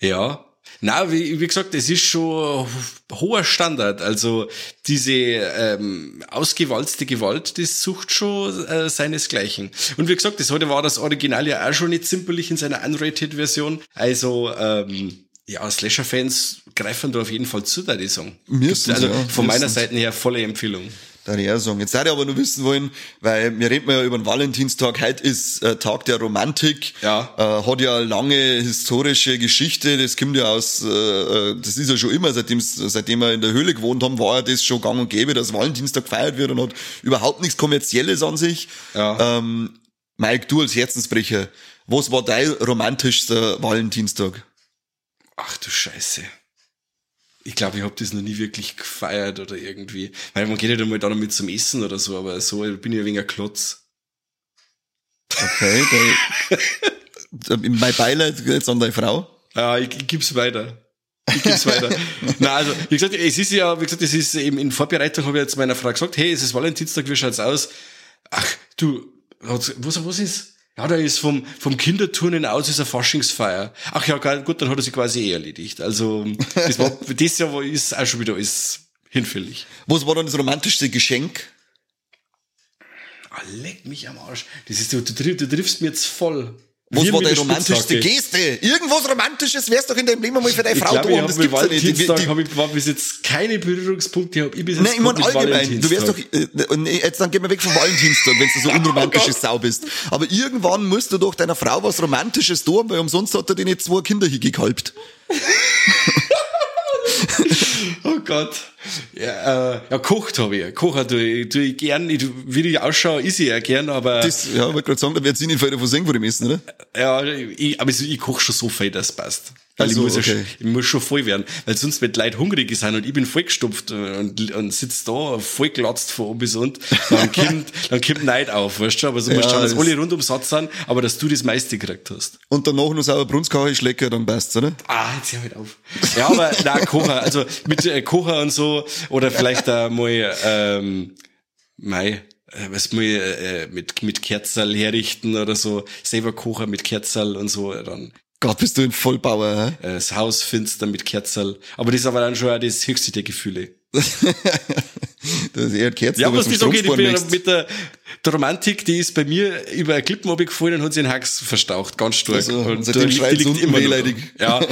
Ja. Na, wie, wie gesagt, es ist schon hoher Standard. Also diese ähm, ausgewalzte Gewalt, das sucht schon äh, seinesgleichen. Und wie gesagt, das heute war das Original ja auch schon nicht zimperlich in seiner Unrated-Version. Also ähm, ja, Slasher-Fans greifen da auf jeden Fall zu, da die sagen. Müssen also ja, von meiner. Seite her volle Empfehlung. Auch sagen. Jetzt würde ich aber nur wissen wollen, weil wir reden ja über den Valentinstag, heute ist äh, Tag der Romantik. Ja. Äh, hat ja lange historische Geschichte, das kommt ja aus, äh, äh, das ist ja schon immer, seitdem, seitdem wir in der Höhle gewohnt haben, war ja das schon gang und gäbe, dass Valentinstag gefeiert wird und hat überhaupt nichts Kommerzielles an sich. Ja. Ähm, Mike, du als Herzensbrecher, was war dein romantischster Valentinstag? Ach du Scheiße. Ich glaube, ich habe das noch nie wirklich gefeiert oder irgendwie. Weil man geht ja dann mal da noch mit zum Essen oder so, aber so bin ich ein wenig ein Klotz. Okay, da, [laughs] mein Beileid jetzt an deine Frau. Ja, ich, ich gib's weiter. Ich geb's weiter. [laughs] Na, also, wie gesagt, es ist ja, wie gesagt, es ist eben in Vorbereitung, habe ich jetzt meiner Frau gesagt, hey, es ist Valentinstag, wie schaut's aus? Ach, du, was, was ist? Ja, da ist vom, vom Kinderturnen aus ist eine Faschingsfeier. Ach ja, gut, dann hat er sich quasi eh erledigt. Also, das war, [laughs] das Jahr war, ist auch schon wieder alles hinfällig. Was war dann das romantischste Geschenk? Ah, leck mich am Arsch. Das ist, du, du, du triffst mir jetzt voll. Was war deine romantischste. Geste? Irgendwas Romantisches wär's doch in deinem Leben mal für deine Ich Frau glaube, ich tun. habe Das gibt's ja nicht. Valentinstag habe ich war bis jetzt keine Berührungspunkte, ich bis jetzt Nein, ich mein gehabt mit allgemein. Du wärst doch, äh, jetzt dann gehen wir weg vom Valentinstag, wenn du so [laughs] unromantische Gott. Sau bist. Aber irgendwann musst du doch deiner Frau was Romantisches tun, weil umsonst hat er dir nicht zwei Kinder hingekalbt. [laughs] Oh Gott. Ja, äh, ja kocht habe ich. Kochen tue ich, tue ich gern. Ich, wie ich ausschaue, ist ich ja gern, aber, Das, ja, ich wollte gerade sagen, da wird sie nicht viel davon sehen von dem Essen, oder? ja, ich, aber ich, ich koche schon so viel, dass es passt. Weil Also, ich, muss ja okay. schon, ich muss schon voll werden. Weil sonst, die Leute hungrig sind und ich bin vollgestopft und, und sitze da voll glatzt von oben bis unten, dann [laughs] kommt, dann kommt Neid auf, weißt du? Aber so musst Ja, schauen, dass das- alle rundum satt sind, aber dass du das meiste gekriegt hast. Und danach noch sauer Brunskache schlecken, dann passt's, oder? Ah, jetzt hör halt auf. Ja, aber na, Kocher, also mit äh, Kocher und so, oder vielleicht da mal, ähm, mei, äh, was mal äh, mit, mit Kerzerl herrichten oder so, selber Kocher mit Kerzerl und so, dann Gott, bist du ein Vollbauer, hä? äh, das Haus finster mit Kerzerl. Aber das ist aber dann schon auch das höchste der Gefühle. [laughs] Das ist eher Kerzen, Ja, was die sage, ich bin mit der, der Romantik, die ist bei mir über eine Klippen gefallen und hat sich einen Hax verstaucht, ganz stark. Also, und und seitdem die liegt unten immer wehleidig. Ja. [laughs]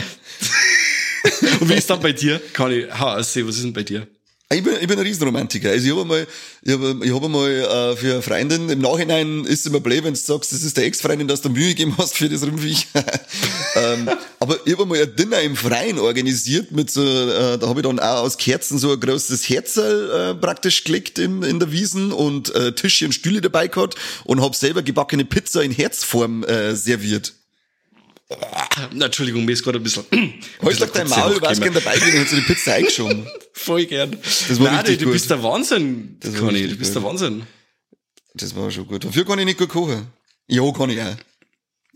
und wie ist dann bei dir? Ha, aussehen, was ist denn bei dir? Ich bin, ich bin ein Riesenromantiker. Also ich habe mal, ich habe, ich habe mal äh, für eine Freundin, im Nachhinein ist es immer blöd, wenn du sagst, das ist der Ex-Freundin, dass du Mühe gegeben hast für das Rindviech. [laughs] ähm, aber ich habe mal ein Dinner im Freien organisiert mit so, äh, da habe ich dann auch aus Kerzen so ein großes Herzl äh, praktisch gelegt in, in der Wiesen und äh, Tische und Stühle dabei gehabt und habe selber gebackene Pizza in Herzform äh, serviert. Na, Entschuldigung, mir ist gerade ein bisschen. Halt doch dein Maul, du warst gern dabei gewesen und hast du die Pizza eingeschoben. [laughs] Voll gern. Das war Nein, du, du bist der Wahnsinn, war Conny. Du bist gut. der Wahnsinn. Das war schon gut. Dafür kann ich nicht gut kochen. Ja, kann ich auch.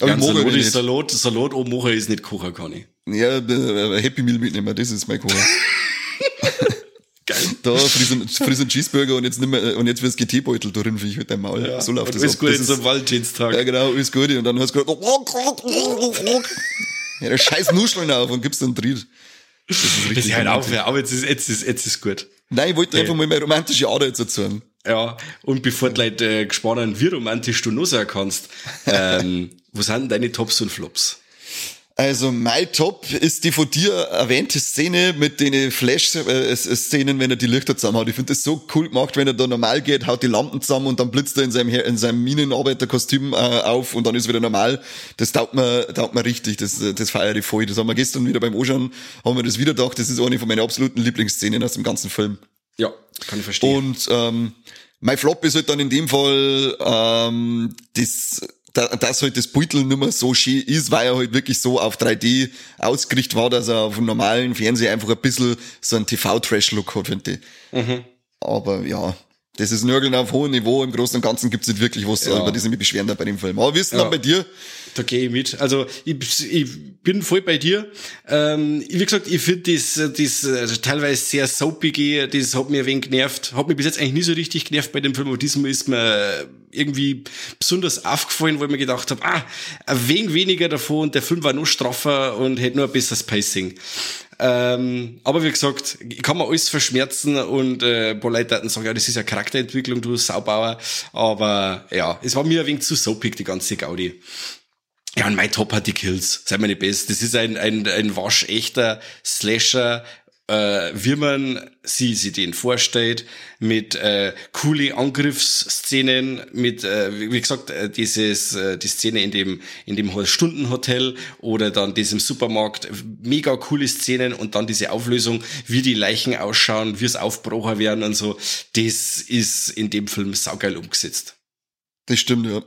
Aber Ja, ich mag Salat. Salat, Salat oben machen ist nicht kochen, Conny. Ja, äh, Happy Meal mitnehmen, das ist mein Kochen. [laughs] Geil. Da, Friesen, Friesen Cheeseburger und jetzt nicht mehr, und jetzt wirst du GT-Beutel drin, wie ich mit deinem Maul. Ja, so läuft und das alles gut Das jetzt ist- am Valentinstag. Ja, genau, alles gut. Und dann hast du gehört, ja, der scheiß Nuscheln auf und gibst dann Tritt. Das ist Das richtig. ist halt auf, ja, aber jetzt ist, jetzt ist, jetzt ist gut. Nein, ich wollte Nee. einfach mal meine romantische Ader jetzt erzählen. Ja, und bevor die Leute äh, gespannt sind, wie romantisch du noch sein kannst, [laughs] ähm, wo sind denn deine Tops und Flops? Also mein Top ist die von dir erwähnte Szene mit den Flash-Szenen, wenn er die Lichter zusammenhaut. Ich finde das so cool gemacht, wenn er da normal geht, haut die Lampen zusammen und dann blitzt er in seinem, in seinem Minenarbeiterkostüm äh, auf und dann ist wieder normal. Das taugt mir, taugt mir richtig, das, das feiere ich voll. Das haben wir gestern wieder beim Anschauen, haben wir das wieder gedacht, das ist eine von meinen absoluten Lieblingsszenen aus dem ganzen Film. Ja, kann ich verstehen. Und ähm, mein Flop ist halt dann in dem Fall, ähm, das, da, dass halt das Beutel nicht mehr so schön ist, weil er halt wirklich so auf 3D ausgerichtet war, dass er auf dem normalen Fernseher einfach ein bisschen so einen TV-Trash-Look hat, finde ich. Mhm. Aber ja, das ist Nörgeln auf hohem Niveau. Im Großen und Ganzen gibt's nicht wirklich was, Ja. über das ich mich beschweren bei dem Film. Aber ist denn Ja. dann bei dir? Da gehe ich mit. Also ich, ich bin voll bei dir. Ähm, wie gesagt, ich finde das, das äh, teilweise sehr soapige, das hat mir ein wenig genervt. Hat mich bis jetzt eigentlich nie so richtig genervt bei dem Film, aber diesmal ist mir irgendwie besonders aufgefallen, weil ich mir gedacht habe, ah, ein wenig weniger davon und der Film war noch straffer und hätte nur ein besseres Pacing. Ähm, aber wie gesagt, ich kann mir alles verschmerzen und äh, ein paar Leute sagen, ja, das ist ja Charakterentwicklung, du Saubauer. Aber ja, es war mir ein wenig zu soapig, die ganze Gaudi. Ja, und mein Top hat die Kills. Sei nicht best. Das ist ein, ein, ein waschechter Slasher, äh, wie man sie sich den vorstellt, mit äh, coole Angriffsszenen, mit, äh, wie gesagt, äh, dieses, äh, die Szene in dem, in dem Stundenhotel oder dann diesem Supermarkt, mega coole Szenen und dann diese Auflösung, wie die Leichen ausschauen, wie es aufbrochen werden und so, das ist in dem Film saugeil umgesetzt. Das stimmt, ja.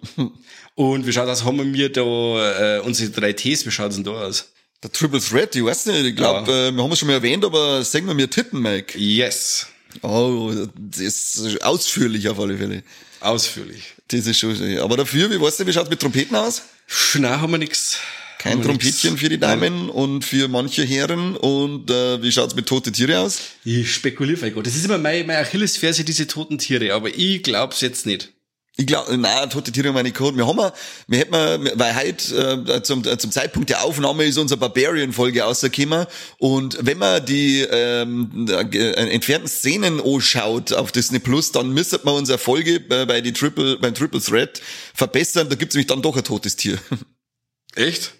Und wie schaut das, haben wir da äh, unsere drei Ts, wie schaut's denn da aus? Der Triple Threat, ich weiß nicht, ich glaube, ja. äh, wir haben es schon mal erwähnt, aber sagen wir mir Titten, Mike. Yes. Oh, das ist ausführlich auf alle Fälle. Ausführlich. Das ist schon, aber dafür, wie weißt du, wie schaut's mit Trompeten aus? Nein, haben wir nix. Kein Trompetchen nix. für die Damen Nein. und für manche Herren. Und äh, wie schaut's mit toten Tiere aus? Ich spekuliere, mein Gott. Das ist immer meine, meine Achillesferse, diese toten Tiere, aber ich glaub's jetzt nicht. Ich glaube, nein, tote Tiere meine Code. Wir haben, wir hätten, weil heute äh, zum, zum Zeitpunkt der Aufnahme ist unsere Barbarian-Folge rausgekommen und wenn man die ähm, äh, entfernten Szenen anschaut auf Disney Plus, dann müsste man unsere Folge äh, bei die Triple, beim Triple Threat verbessern. Da gibt's nämlich dann doch ein totes Tier. [laughs] Echt?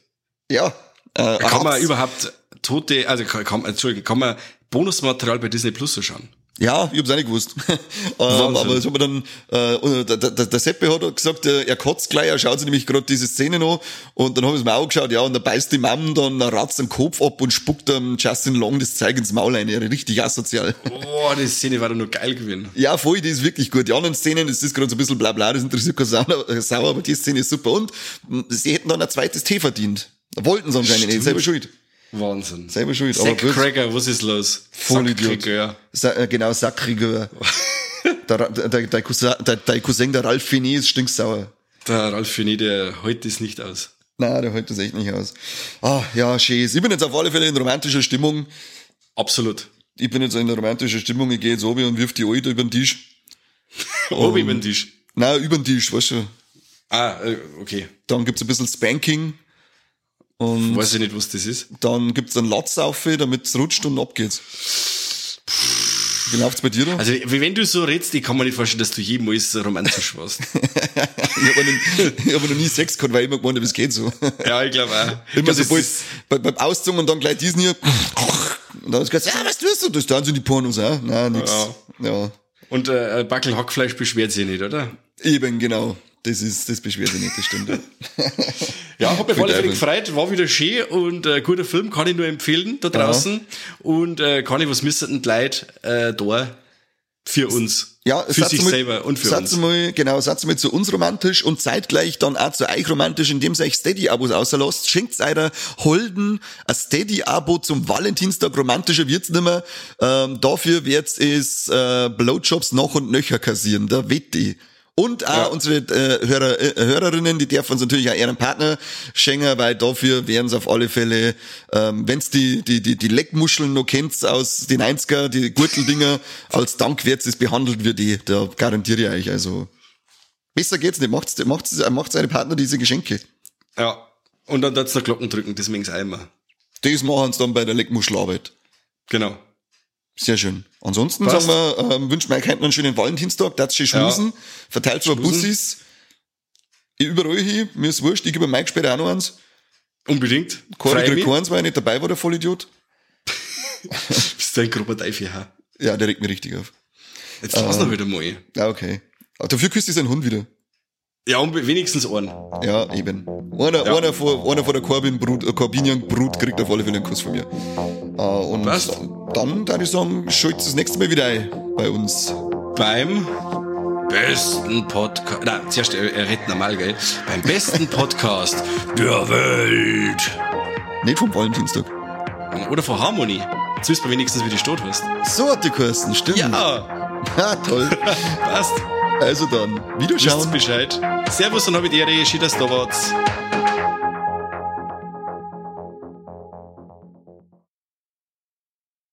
Ja. Äh, kann man überhaupt tote, also kann, Entschuldigung, kann man Bonusmaterial bei Disney Plus so schauen? Ja, ich hab's auch nicht gewusst. [laughs] ähm, aber das haben wir dann, äh, der, der, der Seppe hat gesagt, äh, er kotzt gleich, er schaut sich nämlich gerade diese Szene an und dann habe ich es mir auch geschaut, ja, und da beißt die Mom dann ratzt den Kopf ab und spuckt dem Justin Long das Zeug ins Maul ein, richtig asozial. Boah, die Szene war doch nur geil gewesen. Ja, voll, die ist wirklich gut. Die anderen Szenen, das ist gerade so ein bisschen bla bla, das interessiert keine Sau, aber die Szene ist super und sie hätten dann ein zweites T verdient. Wollten sie anscheinend nicht, selber schuld. Wahnsinn. Selber schuld. Zack Cracker, was ist los? Voll Idiot. Sa äh, genau, [laughs] der, der, Cousin, der, der Cousin, der Ralf Finet ist stinksauer. Der Ralf Finet, der hält das nicht aus. Nein, der hält das echt nicht aus. Ah, ja, schön. Ich bin jetzt auf alle Fälle in romantischer Stimmung. Absolut. Ich bin jetzt in romantischer Stimmung. Ich gehe jetzt oben und wirf die Alte über den Tisch. [laughs] oben über den Tisch? Nein, über den Tisch, weißt du. Ah, äh, okay. Dann gibt's ein bisschen Spanking. Und Weiß ich nicht, was das ist. Dann gibt's einen Latz auf, damit es rutscht und abgeht. Wie läuft's bei dir da? Also, wenn du so redst, ich kann mir nicht vorstellen, dass du jemals romantisch warst. [laughs] ich habe noch, hab noch nie Sex gehabt, weil ich immer gemeint es geht so. Ja, ich glaube auch. [laughs] Immer glaub, so bald, bei, beim Auszug und dann gleich diesen hier. Und dann hast du gesagt, ja, was tust du? Das tun sie die Pornos, auch. Nein, nix. Ja. ja. Und äh, Backel Hackfleisch beschwert sich nicht, oder? Eben, genau. Das ist, das beschwert sich nicht, das stimmt. ja, [laughs] hab mich voll gefreut, war wieder schön und äh, guter Film, kann ich nur empfehlen da draußen. Ja. Und äh, kann ich was müssen die Leute äh, da für uns. Ja, für sich mal, selber und für uns. Mal, genau, satz mal zu uns romantisch und zeitgleich dann auch zu euch romantisch, indem ihr euch Steady-Abos auserlasst. Schenkt eurer Holden ein Steady-Abo zum Valentinstag. Romantischer wird's nimmer. Ähm, dafür wird's es äh, Blowjobs noch und nöcher kassieren. Da wett ich. Und auch ja. unsere äh, Hörer, äh, Hörerinnen, die dürfen uns natürlich auch ihren Partner schenken, weil dafür wären es auf alle Fälle, ähm, wenn's die, die, die, die Leckmuscheln noch kennt aus den 90er, die Gurteldinger, [laughs] als Dank wird's es behandelt wie die, da garantiere ich euch. Also besser geht's nicht. Macht's, macht's, macht's seine Partner diese Geschenke. Ja. Und dann noch Glocken drücken, deswegen ist einmal. Das machen sie dann bei der Leckmuschelarbeit. Genau. Sehr schön. Ansonsten Passt. sagen wir, ähm, wünschen wir euch einen schönen Valentinstag, das schön schmusen, ja. verteilt zwar Bussis. Überall hin, mir ist wurscht, ich gebe Mike später auch noch eins. Unbedingt. Corey kriegt keins, weil er nicht dabei war, der Vollidiot. [laughs] Bist du ein grober Teufel, ha? Ja, der regt mich richtig auf. Jetzt lass ähm, noch wieder mal. Ja, okay. Aber dafür küsst du seinen Hund wieder. Ja, und wenigstens einen. Ja, eben. Einer, ja. einer, vor, einer vor der Corbin-Brut, äh, Corbinian-Brut kriegt auf alle Fälle einen Kuss von mir. Äh, und Passt. Dann, würde ich sagen, schaltet das nächste Mal wieder ein bei uns. Beim besten Podcast. Nein, zuerst, er, er redet normal, gell? Beim besten Podcast der Welt. Nicht vom Valentinstag. Oder von Harmonie. Jetzt wisst ihr wenigstens, wie die Stadt heißt. So hat die Kosten, stimmt. Ja. Ja, toll. [laughs] Passt. Also dann, Wiederschauen. Wisst Bescheid. Servus und habe die Ehre, schön, dass du da wart.